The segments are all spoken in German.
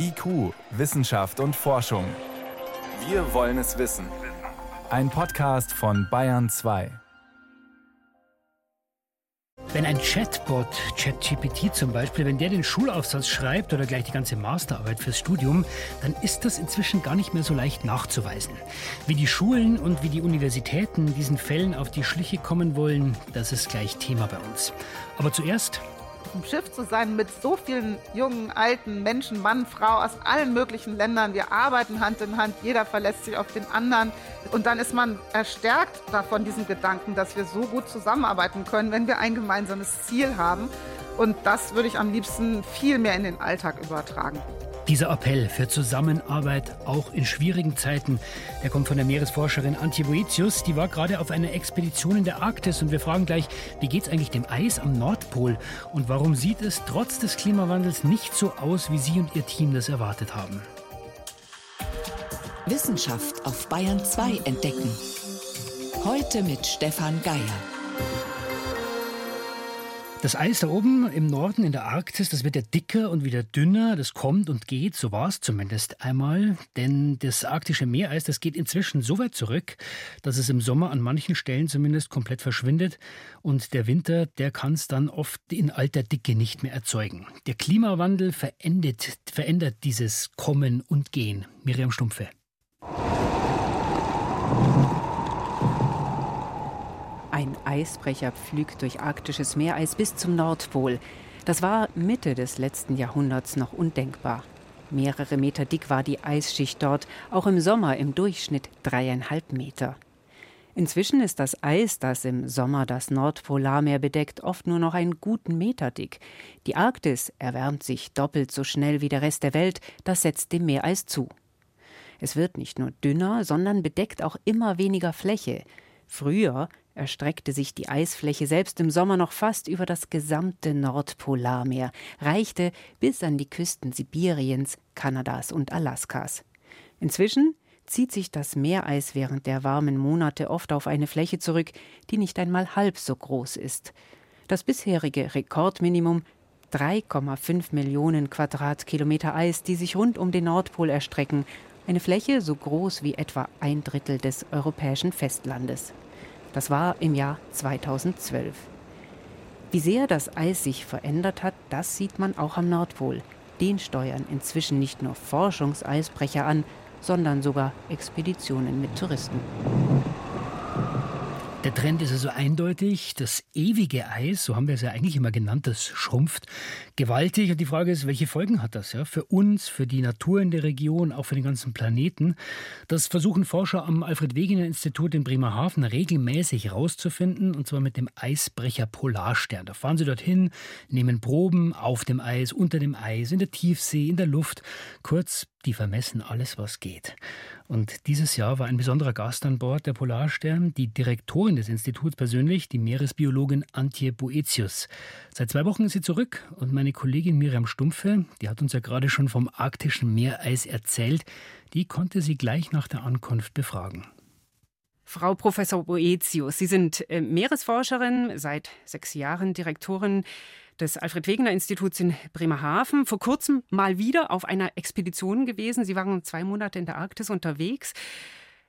IQ, Wissenschaft und Forschung. Wir wollen es wissen. Ein Podcast von Bayern 2. Wenn ein Chatbot, ChatGPT zum Beispiel, wenn der den Schulaufsatz schreibt oder gleich die ganze Masterarbeit fürs Studium, dann ist das inzwischen gar nicht mehr so leicht nachzuweisen. Wie die Schulen und wie die Universitäten diesen Fällen auf die Schliche kommen wollen, das ist gleich Thema bei uns. Aber zuerst im Schiff zu sein mit so vielen jungen, alten Menschen, Mann, Frau aus allen möglichen Ländern. Wir arbeiten Hand in Hand, jeder verlässt sich auf den anderen. Und dann ist man erstärkt davon, diesen Gedanken, dass wir so gut zusammenarbeiten können, wenn wir ein gemeinsames Ziel haben. Und das würde ich am liebsten viel mehr in den Alltag übertragen. Dieser Appell für Zusammenarbeit auch in schwierigen Zeiten, der kommt von der Meeresforscherin Antje Boetius. Die war gerade auf einer Expedition in der Arktis und wir fragen gleich, wie geht es eigentlich dem Eis am Nordpol und warum sieht es trotz des Klimawandels nicht so aus, wie Sie und Ihr Team das erwartet haben? Wissenschaft auf Bayern 2 entdecken. Heute mit Stefan Geier. Das Eis da oben im Norden in der Arktis, das wird ja dicker und wieder dünner. Das kommt und geht, so war es zumindest einmal. Denn das arktische Meereis, das geht inzwischen so weit zurück, dass es im Sommer an manchen Stellen zumindest komplett verschwindet. Und der Winter, der kann es dann oft in alter Dicke nicht mehr erzeugen. Der Klimawandel verändert, verändert dieses Kommen und Gehen. Miriam Stumpfe. Ein Eisbrecher pflügt durch arktisches Meereis bis zum Nordpol. Das war Mitte des letzten Jahrhunderts noch undenkbar. Mehrere Meter dick war die Eisschicht dort, auch im Sommer im Durchschnitt dreieinhalb Meter. Inzwischen ist das Eis, das im Sommer das Nordpolarmeer bedeckt, oft nur noch einen guten Meter dick. Die Arktis erwärmt sich doppelt so schnell wie der Rest der Welt, das setzt dem Meereis zu. Es wird nicht nur dünner, sondern bedeckt auch immer weniger Fläche. Früher erstreckte sich die Eisfläche selbst im Sommer noch fast über das gesamte Nordpolarmeer, reichte bis an die Küsten Sibiriens, Kanadas und Alaskas. Inzwischen zieht sich das Meereis während der warmen Monate oft auf eine Fläche zurück, die nicht einmal halb so groß ist. Das bisherige Rekordminimum 3,5 Millionen Quadratkilometer Eis, die sich rund um den Nordpol erstrecken, eine Fläche so groß wie etwa ein Drittel des europäischen Festlandes. Das war im Jahr 2012. Wie sehr das Eis sich verändert hat, das sieht man auch am Nordpol. Den steuern inzwischen nicht nur Forschungseisbrecher an, sondern sogar Expeditionen mit Touristen. Der Trend ist also eindeutig. Das ewige Eis, so haben wir es ja eigentlich immer genannt, das schrumpft gewaltig. Und die Frage ist, welche Folgen hat das ja für uns, für die Natur in der Region, auch für den ganzen Planeten? Das versuchen Forscher am Alfred-Wegener-Institut in Bremerhaven regelmäßig herauszufinden, und zwar mit dem Eisbrecher Polarstern. Da fahren sie dorthin, nehmen Proben auf dem Eis, unter dem Eis, in der Tiefsee, in der Luft. Kurz, die vermessen alles, was geht. Und dieses Jahr war ein besonderer Gast an Bord, der Polarstern, die Direktorin des Instituts persönlich, die Meeresbiologin Antje Boetius. Seit zwei Wochen ist sie zurück und meine Kollegin Miriam Stumpfe, die hat uns ja gerade schon vom arktischen Meereis erzählt, die konnte sie gleich nach der Ankunft befragen. Frau Professor Boetius, Sie sind äh, Meeresforscherin, seit sechs Jahren Direktorin des Alfred-Wegener-Instituts in Bremerhaven. Vor kurzem mal wieder auf einer Expedition gewesen. Sie waren zwei Monate in der Arktis unterwegs.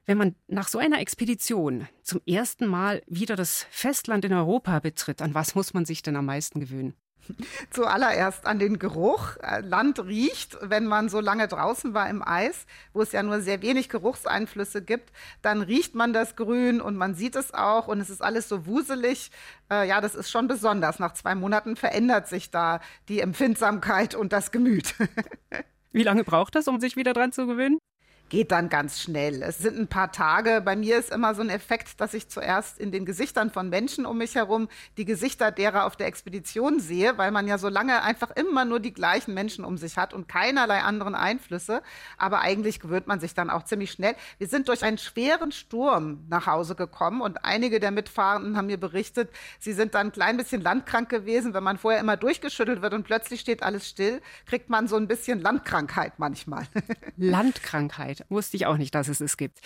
Wenn man nach so einer Expedition zum ersten Mal wieder das Festland in Europa betritt, an was muss man sich denn am meisten gewöhnen? Zuallererst an den Geruch. Äh, Land riecht, wenn man so lange draußen war im Eis, wo es ja nur sehr wenig Geruchseinflüsse gibt, dann riecht man das Grün und man sieht es auch und es ist alles so wuselig. Äh, ja, das ist schon besonders. Nach zwei Monaten verändert sich da die Empfindsamkeit und das Gemüt. Wie lange braucht das, um sich wieder dran zu gewöhnen? Geht dann ganz schnell. Es sind ein paar Tage. Bei mir ist immer so ein Effekt, dass ich zuerst in den Gesichtern von Menschen um mich herum die Gesichter derer auf der Expedition sehe, weil man ja so lange einfach immer nur die gleichen Menschen um sich hat und keinerlei anderen Einflüsse. Aber eigentlich gewöhnt man sich dann auch ziemlich schnell. Wir sind durch einen schweren Sturm nach Hause gekommen und einige der Mitfahrenden haben mir berichtet, sie sind dann ein klein bisschen landkrank gewesen. Wenn man vorher immer durchgeschüttelt wird und plötzlich steht alles still, kriegt man so ein bisschen Landkrankheit manchmal. Landkrankheit. Wusste ich auch nicht, dass es es gibt.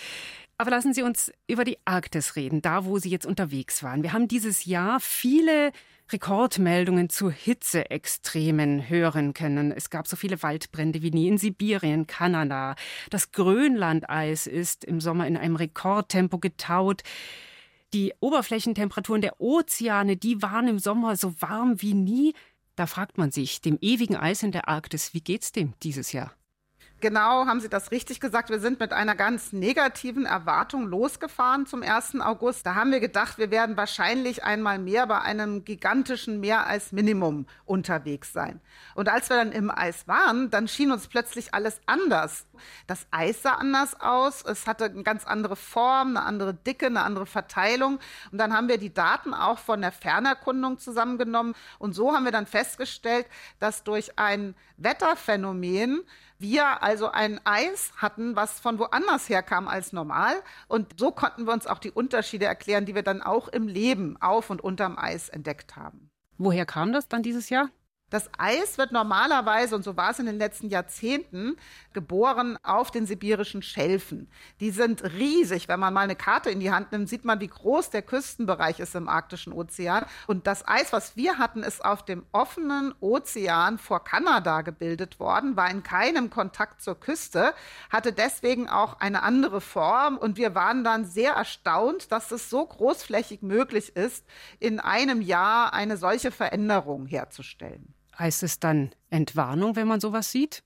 Aber lassen Sie uns über die Arktis reden, da wo Sie jetzt unterwegs waren. Wir haben dieses Jahr viele Rekordmeldungen zu Hitzeextremen hören können. Es gab so viele Waldbrände wie nie in Sibirien, Kanada. Das Grönlandeis ist im Sommer in einem Rekordtempo getaut. Die Oberflächentemperaturen der Ozeane, die waren im Sommer so warm wie nie. Da fragt man sich, dem ewigen Eis in der Arktis, wie geht's dem dieses Jahr? Genau, haben Sie das richtig gesagt. Wir sind mit einer ganz negativen Erwartung losgefahren zum 1. August. Da haben wir gedacht, wir werden wahrscheinlich einmal mehr bei einem gigantischen Mehr als Minimum unterwegs sein. Und als wir dann im Eis waren, dann schien uns plötzlich alles anders. Das Eis sah anders aus. Es hatte eine ganz andere Form, eine andere Dicke, eine andere Verteilung. Und dann haben wir die Daten auch von der Fernerkundung zusammengenommen. Und so haben wir dann festgestellt, dass durch ein Wetterphänomen wir also ein Eis hatten, was von woanders herkam als normal. Und so konnten wir uns auch die Unterschiede erklären, die wir dann auch im Leben auf und unterm Eis entdeckt haben. Woher kam das dann dieses Jahr? Das Eis wird normalerweise, und so war es in den letzten Jahrzehnten, geboren auf den sibirischen Schelfen. Die sind riesig. Wenn man mal eine Karte in die Hand nimmt, sieht man, wie groß der Küstenbereich ist im arktischen Ozean. Und das Eis, was wir hatten, ist auf dem offenen Ozean vor Kanada gebildet worden, war in keinem Kontakt zur Küste, hatte deswegen auch eine andere Form. Und wir waren dann sehr erstaunt, dass es so großflächig möglich ist, in einem Jahr eine solche Veränderung herzustellen. Heißt es dann Entwarnung, wenn man sowas sieht?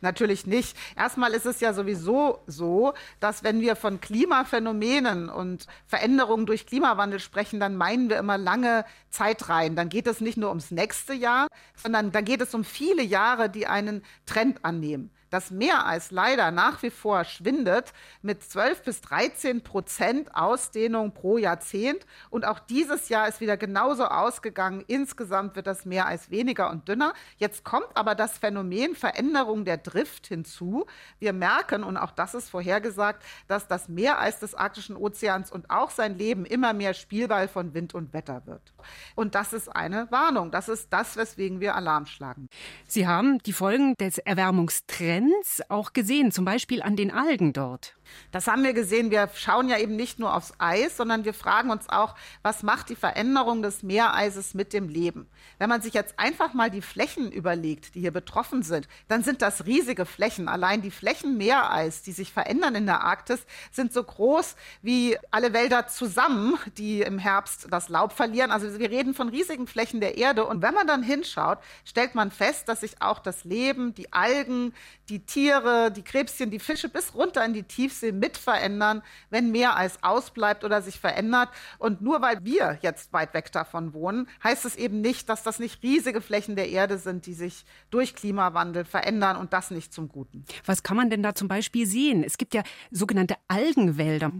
Natürlich nicht. Erstmal ist es ja sowieso so, dass wenn wir von Klimaphänomenen und Veränderungen durch Klimawandel sprechen, dann meinen wir immer lange Zeitreihen. Dann geht es nicht nur ums nächste Jahr, sondern dann geht es um viele Jahre, die einen Trend annehmen das Meereis leider nach wie vor schwindet mit 12 bis 13 Prozent Ausdehnung pro Jahrzehnt. Und auch dieses Jahr ist wieder genauso ausgegangen. Insgesamt wird das Meereis weniger und dünner. Jetzt kommt aber das Phänomen Veränderung der Drift hinzu. Wir merken, und auch das ist vorhergesagt, dass das Meereis des Arktischen Ozeans und auch sein Leben immer mehr Spielball von Wind und Wetter wird. Und das ist eine Warnung. Das ist das, weswegen wir Alarm schlagen. Sie haben die Folgen des Erwärmungstrends Trends auch gesehen, zum Beispiel an den Algen dort? Das haben wir gesehen. Wir schauen ja eben nicht nur aufs Eis, sondern wir fragen uns auch, was macht die Veränderung des Meereises mit dem Leben? Wenn man sich jetzt einfach mal die Flächen überlegt, die hier betroffen sind, dann sind das riesige Flächen. Allein die Flächen Meereis, die sich verändern in der Arktis, sind so groß wie alle Wälder zusammen, die im Herbst das Laub verlieren. Also wir reden von riesigen Flächen der Erde. Und wenn man dann hinschaut, stellt man fest, dass sich auch das Leben, die Algen, die Tiere, die Krebschen, die Fische bis runter in die Tiefsee Tiefsee mit verändern, wenn Meereis ausbleibt oder sich verändert. Und nur weil wir jetzt weit weg davon wohnen, heißt es eben nicht, dass das nicht riesige Flächen der Erde sind, die sich durch Klimawandel verändern und das nicht zum Guten. Was kann man denn da zum Beispiel sehen? Es gibt ja sogenannte Algenwälder.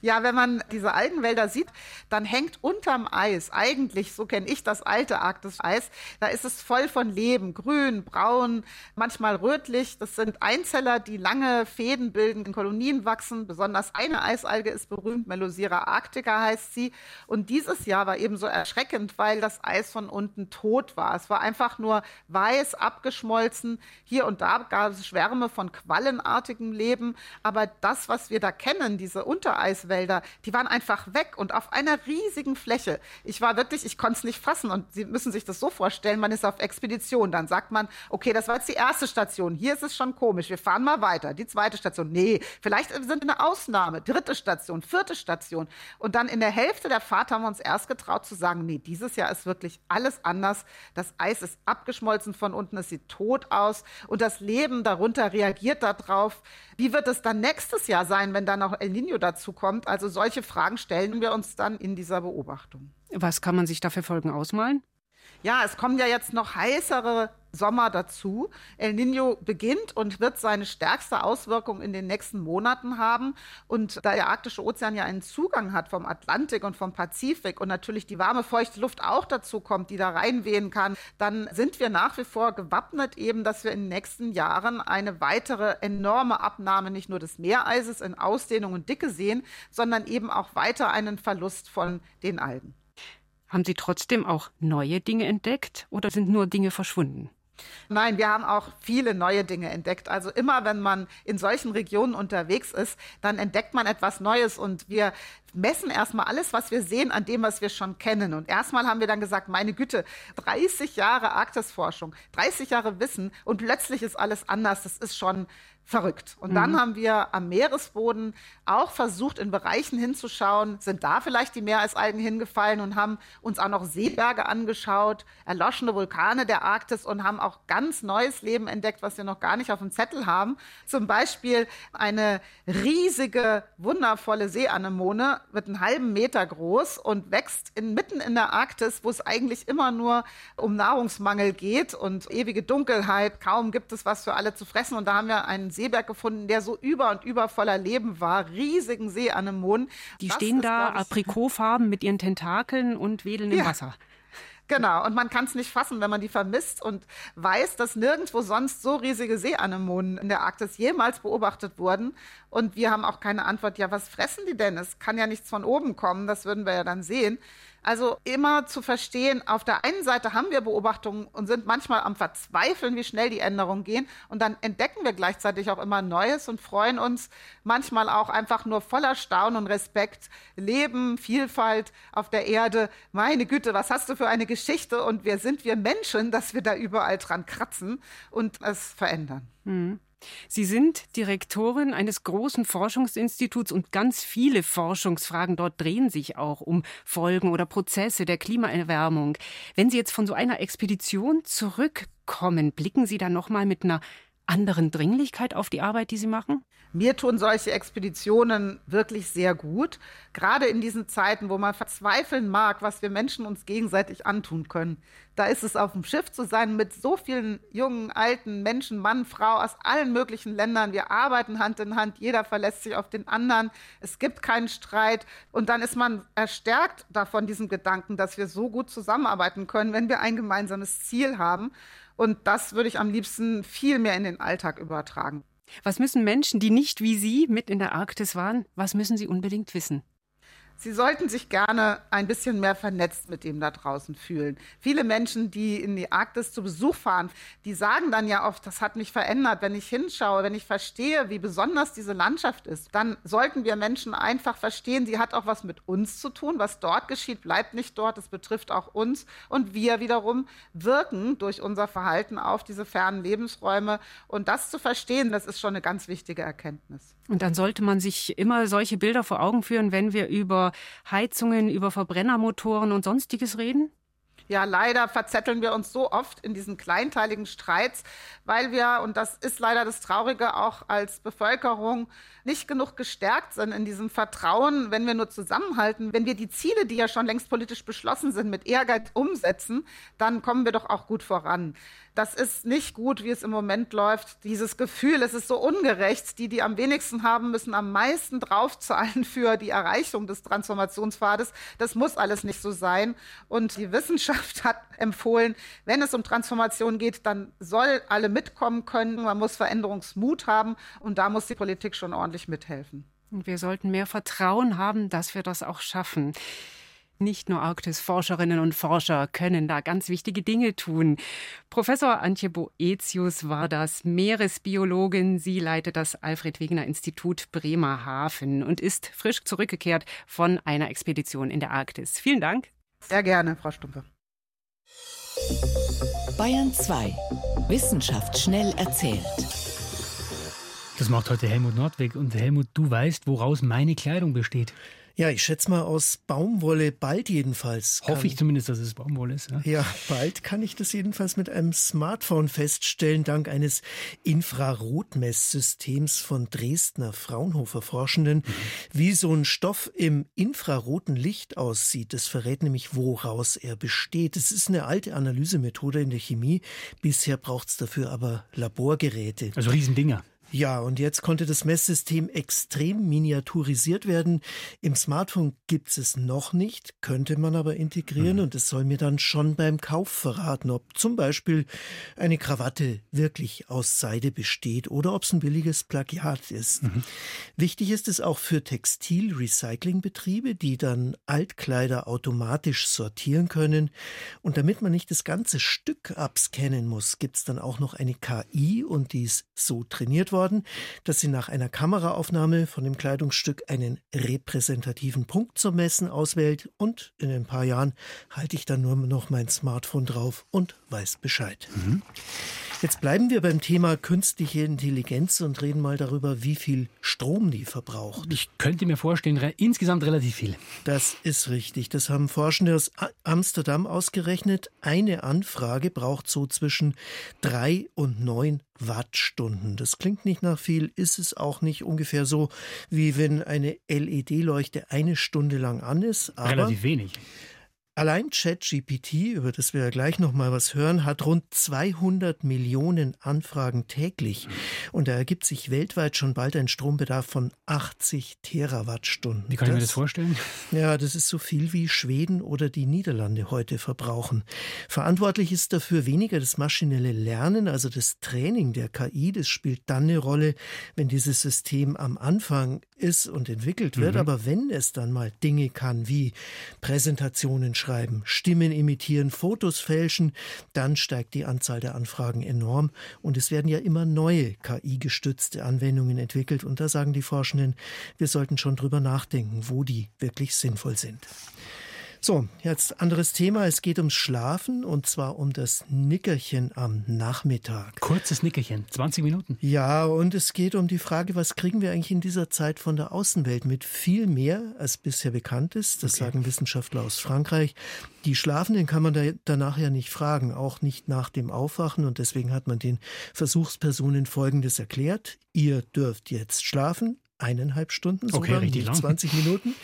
Ja, wenn man diese Algenwälder sieht, dann hängt unterm Eis, eigentlich, so kenne ich das alte Arktiseis, da ist es voll von Leben, grün, braun, manchmal rötlich. Das sind Einzeller, die lange Fäden bilden, in Kolonien wachsen. Besonders eine Eisalge ist berühmt, Melosira arctica heißt sie. Und dieses Jahr war eben so erschreckend, weil das Eis von unten tot war. Es war einfach nur weiß, abgeschmolzen. Hier und da gab es Schwärme von quallenartigem Leben. Aber das, was wir da kennen, diese Unter Eiswälder, die waren einfach weg und auf einer riesigen Fläche. Ich war wirklich, ich konnte es nicht fassen und Sie müssen sich das so vorstellen, man ist auf Expedition, dann sagt man, okay, das war jetzt die erste Station, hier ist es schon komisch, wir fahren mal weiter. Die zweite Station, nee, vielleicht sind wir eine Ausnahme, dritte Station, vierte Station. Und dann in der Hälfte der Fahrt haben wir uns erst getraut zu sagen, nee, dieses Jahr ist wirklich alles anders. Das Eis ist abgeschmolzen von unten, es sieht tot aus und das Leben darunter reagiert darauf. Wie wird es dann nächstes Jahr sein, wenn dann noch El Nino dazu kommt. Also solche Fragen stellen wir uns dann in dieser Beobachtung. Was kann man sich da für Folgen ausmalen? Ja, es kommen ja jetzt noch heißere Sommer dazu. El Nino beginnt und wird seine stärkste Auswirkung in den nächsten Monaten haben. Und da der arktische Ozean ja einen Zugang hat vom Atlantik und vom Pazifik und natürlich die warme, feuchte Luft auch dazu kommt, die da reinwehen kann, dann sind wir nach wie vor gewappnet eben, dass wir in den nächsten Jahren eine weitere enorme Abnahme nicht nur des Meereises in Ausdehnung und Dicke sehen, sondern eben auch weiter einen Verlust von den Algen. Haben Sie trotzdem auch neue Dinge entdeckt oder sind nur Dinge verschwunden? Nein, wir haben auch viele neue Dinge entdeckt. Also immer, wenn man in solchen Regionen unterwegs ist, dann entdeckt man etwas Neues und wir messen erstmal alles, was wir sehen, an dem, was wir schon kennen. Und erstmal haben wir dann gesagt, meine Güte, 30 Jahre Arktisforschung, 30 Jahre Wissen und plötzlich ist alles anders. Das ist schon verrückt. Und dann mhm. haben wir am Meeresboden auch versucht, in Bereichen hinzuschauen, sind da vielleicht die Meereisalgen hingefallen und haben uns auch noch Seeberge angeschaut, erloschene Vulkane der Arktis und haben auch ganz neues Leben entdeckt, was wir noch gar nicht auf dem Zettel haben. Zum Beispiel eine riesige, wundervolle Seeanemone, wird einen halben Meter groß und wächst inmitten in der Arktis, wo es eigentlich immer nur um Nahrungsmangel geht und ewige Dunkelheit. Kaum gibt es was für alle zu fressen. Und da haben wir einen Seeberg gefunden, der so über und über voller Leben war. Riesigen Seeanemonen. Die das stehen ist, da aprikotfarben mit ihren Tentakeln und wedeln im Wasser. Genau, und man kann es nicht fassen, wenn man die vermisst und weiß, dass nirgendwo sonst so riesige Seeanemonen in der Arktis jemals beobachtet wurden. Und wir haben auch keine Antwort, ja, was fressen die denn? Es kann ja nichts von oben kommen, das würden wir ja dann sehen. Also immer zu verstehen, auf der einen Seite haben wir Beobachtungen und sind manchmal am Verzweifeln, wie schnell die Änderungen gehen. Und dann entdecken wir gleichzeitig auch immer Neues und freuen uns manchmal auch einfach nur voller Staunen und Respekt. Leben, Vielfalt auf der Erde. Meine Güte, was hast du für eine Geschichte? Und wer sind wir Menschen, dass wir da überall dran kratzen und es verändern? Mhm. Sie sind Direktorin eines großen Forschungsinstituts und ganz viele Forschungsfragen dort drehen sich auch um Folgen oder Prozesse der Klimaerwärmung. Wenn Sie jetzt von so einer Expedition zurückkommen, blicken Sie dann noch mal mit einer anderen Dringlichkeit auf die Arbeit, die Sie machen? Mir tun solche Expeditionen wirklich sehr gut, gerade in diesen Zeiten, wo man verzweifeln mag, was wir Menschen uns gegenseitig antun können. Da ist es auf dem Schiff zu sein mit so vielen jungen, alten Menschen, Mann, Frau aus allen möglichen Ländern. Wir arbeiten Hand in Hand, jeder verlässt sich auf den anderen. Es gibt keinen Streit und dann ist man erstärkt davon diesem Gedanken, dass wir so gut zusammenarbeiten können, wenn wir ein gemeinsames Ziel haben. Und das würde ich am liebsten viel mehr in den Alltag übertragen. Was müssen Menschen, die nicht wie Sie mit in der Arktis waren, was müssen sie unbedingt wissen? Sie sollten sich gerne ein bisschen mehr vernetzt mit dem da draußen fühlen. Viele Menschen, die in die Arktis zu Besuch fahren, die sagen dann ja oft, das hat mich verändert. Wenn ich hinschaue, wenn ich verstehe, wie besonders diese Landschaft ist, dann sollten wir Menschen einfach verstehen, sie hat auch was mit uns zu tun. Was dort geschieht, bleibt nicht dort. Es betrifft auch uns. Und wir wiederum wirken durch unser Verhalten auf diese fernen Lebensräume. Und das zu verstehen, das ist schon eine ganz wichtige Erkenntnis. Und dann sollte man sich immer solche Bilder vor Augen führen, wenn wir über Heizungen, über Verbrennermotoren und sonstiges reden? Ja, leider verzetteln wir uns so oft in diesen kleinteiligen Streits, weil wir, und das ist leider das Traurige, auch als Bevölkerung nicht genug gestärkt sind in diesem Vertrauen, wenn wir nur zusammenhalten, wenn wir die Ziele, die ja schon längst politisch beschlossen sind, mit Ehrgeiz umsetzen, dann kommen wir doch auch gut voran das ist nicht gut, wie es im Moment läuft. Dieses Gefühl, es ist so ungerecht. Die, die am wenigsten haben, müssen am meisten draufzahlen für die Erreichung des Transformationspfades. Das muss alles nicht so sein. Und die Wissenschaft hat empfohlen, wenn es um Transformation geht, dann soll alle mitkommen können. Man muss Veränderungsmut haben. Und da muss die Politik schon ordentlich mithelfen. Und wir sollten mehr Vertrauen haben, dass wir das auch schaffen. Nicht nur Arktis-Forscherinnen und Forscher können da ganz wichtige Dinge tun. Professor Antje Boetius war das, Meeresbiologin. Sie leitet das Alfred Wegener Institut Bremerhaven und ist frisch zurückgekehrt von einer Expedition in der Arktis. Vielen Dank. Sehr gerne, Frau Stumpe. Bayern 2. Wissenschaft schnell erzählt. Das macht heute Helmut Nordweg. Und Helmut, du weißt, woraus meine Kleidung besteht. Ja, ich schätze mal aus Baumwolle, bald jedenfalls. Hoffe ich zumindest, dass es Baumwolle ist. Ja. ja, bald kann ich das jedenfalls mit einem Smartphone feststellen, dank eines Infrarotmesssystems von Dresdner Fraunhofer Forschenden. Mhm. Wie so ein Stoff im infraroten Licht aussieht, das verrät nämlich, woraus er besteht. Es ist eine alte Analysemethode in der Chemie. Bisher braucht es dafür aber Laborgeräte. Also Riesendinger. Ja, und jetzt konnte das Messsystem extrem miniaturisiert werden. Im Smartphone gibt es es noch nicht, könnte man aber integrieren mhm. und es soll mir dann schon beim Kauf verraten, ob zum Beispiel eine Krawatte wirklich aus Seide besteht oder ob es ein billiges Plagiat ist. Mhm. Wichtig ist es auch für Textilrecyclingbetriebe, die dann Altkleider automatisch sortieren können. Und damit man nicht das ganze Stück abscannen muss, gibt es dann auch noch eine KI und die ist so trainiert worden worden, dass sie nach einer Kameraaufnahme von dem Kleidungsstück einen repräsentativen Punkt zum Messen auswählt und in ein paar Jahren halte ich dann nur noch mein Smartphone drauf und weiß Bescheid. Mhm. Jetzt bleiben wir beim Thema künstliche Intelligenz und reden mal darüber, wie viel Strom die verbraucht. Ich könnte mir vorstellen, re insgesamt relativ viel. Das ist richtig. Das haben Forschende aus Amsterdam ausgerechnet. Eine Anfrage braucht so zwischen drei und neun Wattstunden. Das klingt nicht nach viel, ist es auch nicht ungefähr so, wie wenn eine LED-Leuchte eine Stunde lang an ist. Aber Relativ wenig. Allein ChatGPT, über das wir ja gleich noch mal was hören, hat rund 200 Millionen Anfragen täglich und da ergibt sich weltweit schon bald ein Strombedarf von 80 Terawattstunden. Wie kann das, ich mir das vorstellen? Ja, das ist so viel wie Schweden oder die Niederlande heute verbrauchen. Verantwortlich ist dafür weniger das maschinelle Lernen, also das Training der KI, das spielt dann eine Rolle, wenn dieses System am Anfang ist und entwickelt wird, mhm. aber wenn es dann mal Dinge kann wie Präsentationen schreiben, schreiben, Stimmen imitieren, Fotos fälschen, dann steigt die Anzahl der Anfragen enorm und es werden ja immer neue KI-gestützte Anwendungen entwickelt und da sagen die Forschenden, wir sollten schon drüber nachdenken, wo die wirklich sinnvoll sind. So, jetzt anderes Thema. Es geht ums Schlafen und zwar um das Nickerchen am Nachmittag. Kurzes Nickerchen, 20 Minuten. Ja, und es geht um die Frage, was kriegen wir eigentlich in dieser Zeit von der Außenwelt mit viel mehr, als bisher bekannt ist. Das okay. sagen Wissenschaftler aus Frankreich. Die Schlafenden kann man da danach ja nicht fragen, auch nicht nach dem Aufwachen. Und deswegen hat man den Versuchspersonen Folgendes erklärt. Ihr dürft jetzt schlafen, eineinhalb Stunden, sogar, okay, nicht 20 Minuten.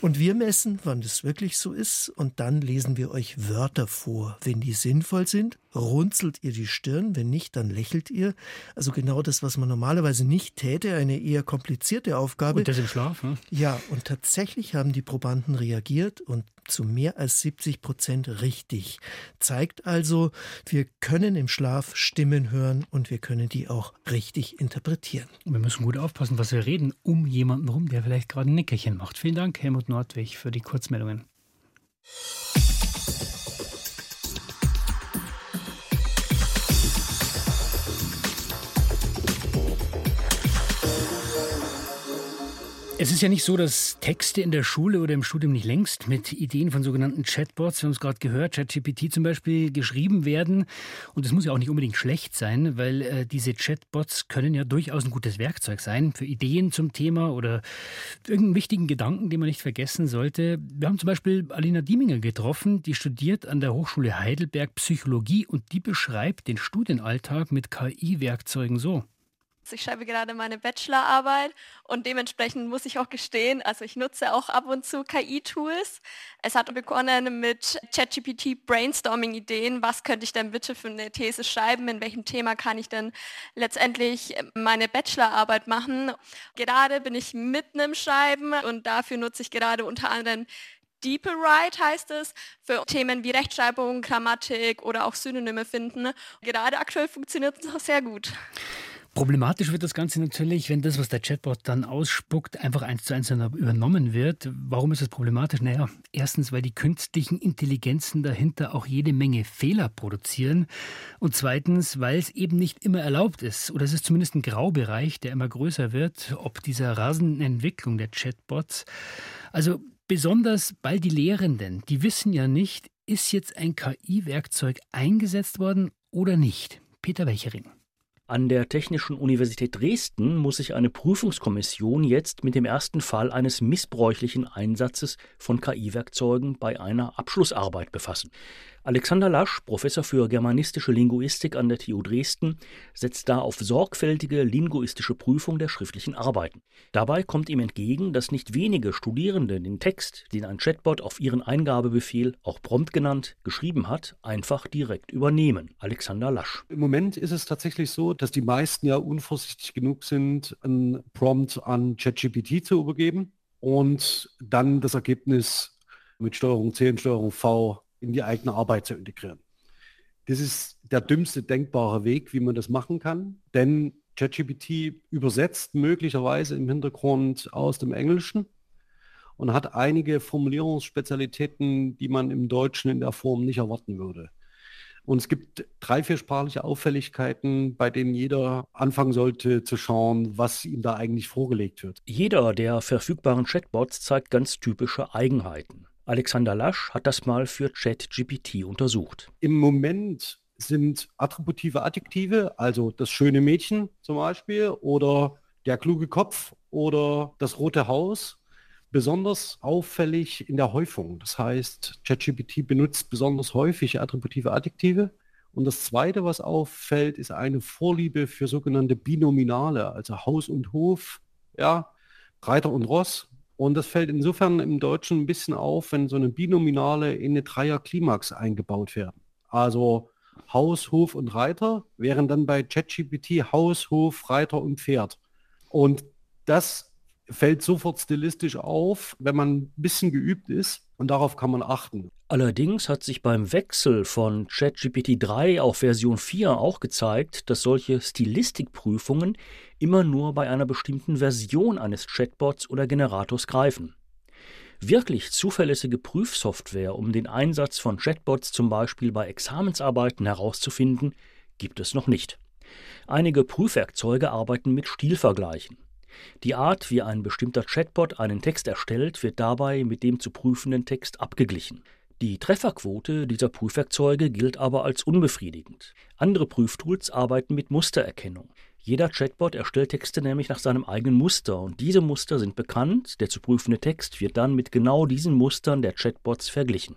Und wir messen, wann das wirklich so ist. Und dann lesen wir euch Wörter vor. Wenn die sinnvoll sind, runzelt ihr die Stirn. Wenn nicht, dann lächelt ihr. Also genau das, was man normalerweise nicht täte. Eine eher komplizierte Aufgabe. Und das im Schlaf, ne? Ja, und tatsächlich haben die Probanden reagiert und zu mehr als 70 Prozent richtig. Zeigt also, wir können im Schlaf Stimmen hören und wir können die auch richtig interpretieren. Wir müssen gut aufpassen, was wir reden, um jemanden rum, der vielleicht gerade ein Nickerchen macht. Vielen Dank, Helmut Nordwig für die Kurzmeldungen. Es ist ja nicht so, dass Texte in der Schule oder im Studium nicht längst mit Ideen von sogenannten Chatbots, wir haben es gerade gehört, ChatGPT zum Beispiel, geschrieben werden. Und das muss ja auch nicht unbedingt schlecht sein, weil äh, diese Chatbots können ja durchaus ein gutes Werkzeug sein für Ideen zum Thema oder irgendeinen wichtigen Gedanken, den man nicht vergessen sollte. Wir haben zum Beispiel Alina Dieminger getroffen, die studiert an der Hochschule Heidelberg Psychologie und die beschreibt den Studienalltag mit KI-Werkzeugen so. Ich schreibe gerade meine Bachelorarbeit und dementsprechend muss ich auch gestehen, also ich nutze auch ab und zu KI-Tools. Es hat begonnen mit ChatGPT Brainstorming-Ideen. Was könnte ich denn bitte für eine These schreiben? In welchem Thema kann ich denn letztendlich meine Bachelorarbeit machen? Gerade bin ich mitten im Schreiben und dafür nutze ich gerade unter anderem DeepLwrite heißt es, für Themen wie Rechtschreibung, Grammatik oder auch Synonyme finden. Gerade aktuell funktioniert es auch sehr gut. Problematisch wird das Ganze natürlich, wenn das, was der Chatbot dann ausspuckt, einfach eins zu eins übernommen wird. Warum ist das problematisch? Naja, erstens, weil die künstlichen Intelligenzen dahinter auch jede Menge Fehler produzieren. Und zweitens, weil es eben nicht immer erlaubt ist, oder es ist zumindest ein Graubereich, der immer größer wird, ob dieser rasenden Entwicklung der Chatbots. Also besonders weil die Lehrenden, die wissen ja nicht, ist jetzt ein KI-Werkzeug eingesetzt worden oder nicht. Peter Welchering. An der Technischen Universität Dresden muss sich eine Prüfungskommission jetzt mit dem ersten Fall eines missbräuchlichen Einsatzes von KI-Werkzeugen bei einer Abschlussarbeit befassen. Alexander Lasch, Professor für germanistische Linguistik an der TU Dresden, setzt da auf sorgfältige linguistische Prüfung der schriftlichen Arbeiten. Dabei kommt ihm entgegen, dass nicht wenige Studierende den Text, den ein Chatbot auf ihren Eingabebefehl, auch prompt genannt, geschrieben hat, einfach direkt übernehmen. Alexander Lasch. Im Moment ist es tatsächlich so, dass die meisten ja unvorsichtig genug sind, einen Prompt an ChatGPT zu übergeben und dann das Ergebnis mit Steuerung C und Steuerung V in die eigene Arbeit zu integrieren. Das ist der dümmste denkbare Weg, wie man das machen kann, denn ChatGPT übersetzt möglicherweise im Hintergrund aus dem Englischen und hat einige Formulierungsspezialitäten, die man im Deutschen in der Form nicht erwarten würde. Und es gibt drei, viersprachliche Auffälligkeiten, bei denen jeder anfangen sollte zu schauen, was ihm da eigentlich vorgelegt wird. Jeder der verfügbaren Chatbots zeigt ganz typische Eigenheiten. Alexander Lasch hat das mal für ChatGPT untersucht. Im Moment sind attributive Adjektive, also das schöne Mädchen zum Beispiel oder der kluge Kopf oder das rote Haus, besonders auffällig in der Häufung. Das heißt, ChatGPT benutzt besonders häufig attributive Adjektive. Und das Zweite, was auffällt, ist eine Vorliebe für sogenannte Binominale, also Haus und Hof, ja, Reiter und Ross, und das fällt insofern im Deutschen ein bisschen auf, wenn so eine Binominale in eine Dreier-Klimax eingebaut werden. Also Haus, Hof und Reiter wären dann bei ChatGPT Haus, Hof, Reiter und Pferd. Und das fällt sofort stilistisch auf, wenn man ein bisschen geübt ist und darauf kann man achten. Allerdings hat sich beim Wechsel von ChatGPT 3 auf Version 4 auch gezeigt, dass solche Stilistikprüfungen immer nur bei einer bestimmten Version eines Chatbots oder Generators greifen. Wirklich zuverlässige Prüfsoftware, um den Einsatz von Chatbots zum Beispiel bei Examensarbeiten herauszufinden, gibt es noch nicht. Einige Prüfwerkzeuge arbeiten mit Stilvergleichen. Die Art, wie ein bestimmter Chatbot einen Text erstellt, wird dabei mit dem zu prüfenden Text abgeglichen. Die Trefferquote dieser Prüfwerkzeuge gilt aber als unbefriedigend. Andere Prüftools arbeiten mit Mustererkennung. Jeder Chatbot erstellt Texte nämlich nach seinem eigenen Muster und diese Muster sind bekannt, der zu prüfende Text wird dann mit genau diesen Mustern der Chatbots verglichen.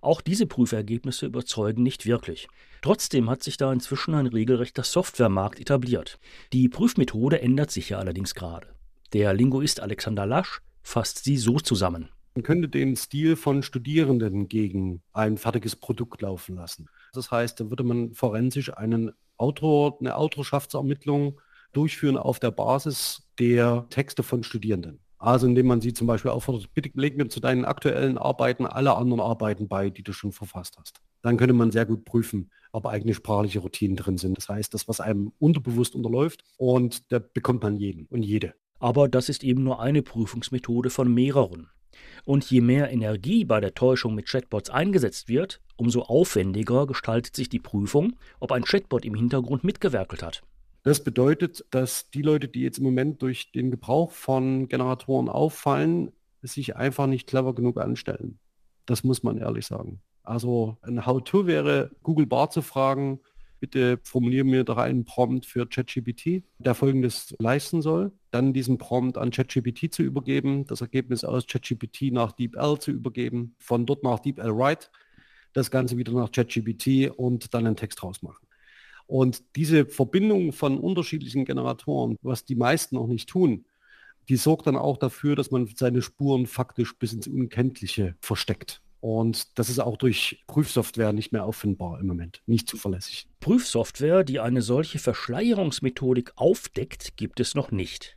Auch diese Prüfergebnisse überzeugen nicht wirklich. Trotzdem hat sich da inzwischen ein regelrechter Softwaremarkt etabliert. Die Prüfmethode ändert sich ja allerdings gerade. Der Linguist Alexander Lasch fasst sie so zusammen. Man könnte den Stil von Studierenden gegen ein fertiges Produkt laufen lassen. Das heißt, da würde man forensisch einen Autor, eine Autorschaftsermittlung durchführen auf der Basis der Texte von Studierenden. Also indem man sie zum Beispiel auffordert, bitte leg mir zu deinen aktuellen Arbeiten alle anderen Arbeiten bei, die du schon verfasst hast. Dann könnte man sehr gut prüfen, ob eigene sprachliche Routinen drin sind. Das heißt, das, was einem unterbewusst unterläuft und da bekommt man jeden und jede. Aber das ist eben nur eine Prüfungsmethode von mehreren. Und je mehr Energie bei der Täuschung mit Chatbots eingesetzt wird, umso aufwendiger gestaltet sich die Prüfung, ob ein Chatbot im Hintergrund mitgewerkelt hat. Das bedeutet, dass die Leute, die jetzt im Moment durch den Gebrauch von Generatoren auffallen, sich einfach nicht clever genug anstellen. Das muss man ehrlich sagen. Also ein How-To wäre, Google Bar zu fragen, bitte formuliere mir doch einen Prompt für ChatGPT, der folgendes leisten soll. Dann diesen Prompt an ChatGPT zu übergeben, das Ergebnis aus ChatGPT nach DeepL zu übergeben, von dort nach DeepL Write, das Ganze wieder nach ChatGPT und dann einen Text rausmachen. Und diese Verbindung von unterschiedlichen Generatoren, was die meisten auch nicht tun, die sorgt dann auch dafür, dass man seine Spuren faktisch bis ins Unkenntliche versteckt. Und das ist auch durch Prüfsoftware nicht mehr auffindbar im Moment, nicht zuverlässig. Prüfsoftware, die eine solche Verschleierungsmethodik aufdeckt, gibt es noch nicht.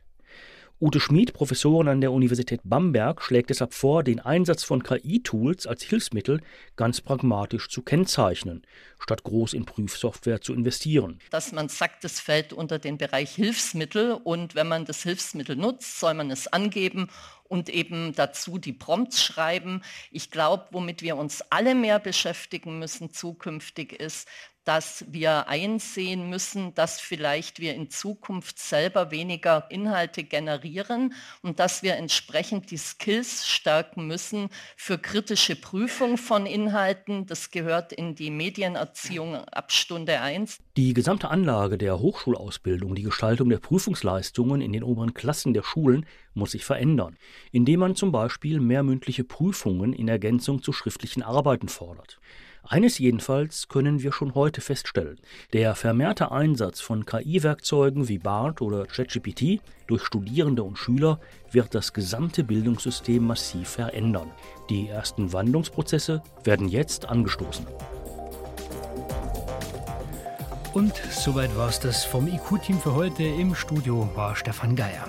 Ute Schmid, Professorin an der Universität Bamberg, schlägt deshalb vor, den Einsatz von KI-Tools als Hilfsmittel ganz pragmatisch zu kennzeichnen, statt groß in Prüfsoftware zu investieren. Dass man sagt, es fällt unter den Bereich Hilfsmittel und wenn man das Hilfsmittel nutzt, soll man es angeben und eben dazu die Prompts schreiben. Ich glaube, womit wir uns alle mehr beschäftigen müssen zukünftig ist, dass wir einsehen müssen, dass vielleicht wir in Zukunft selber weniger Inhalte generieren und dass wir entsprechend die Skills stärken müssen für kritische Prüfung von Inhalten. Das gehört in die Medienerziehung ab Stunde 1. Die gesamte Anlage der Hochschulausbildung, die Gestaltung der Prüfungsleistungen in den oberen Klassen der Schulen muss sich verändern, indem man zum Beispiel mehr mündliche Prüfungen in Ergänzung zu schriftlichen Arbeiten fordert. Eines jedenfalls können wir schon heute feststellen. Der vermehrte Einsatz von KI-Werkzeugen wie BART oder ChatGPT durch Studierende und Schüler wird das gesamte Bildungssystem massiv verändern. Die ersten Wandlungsprozesse werden jetzt angestoßen. Und soweit war es das vom IQ-Team für heute. Im Studio war Stefan Geier.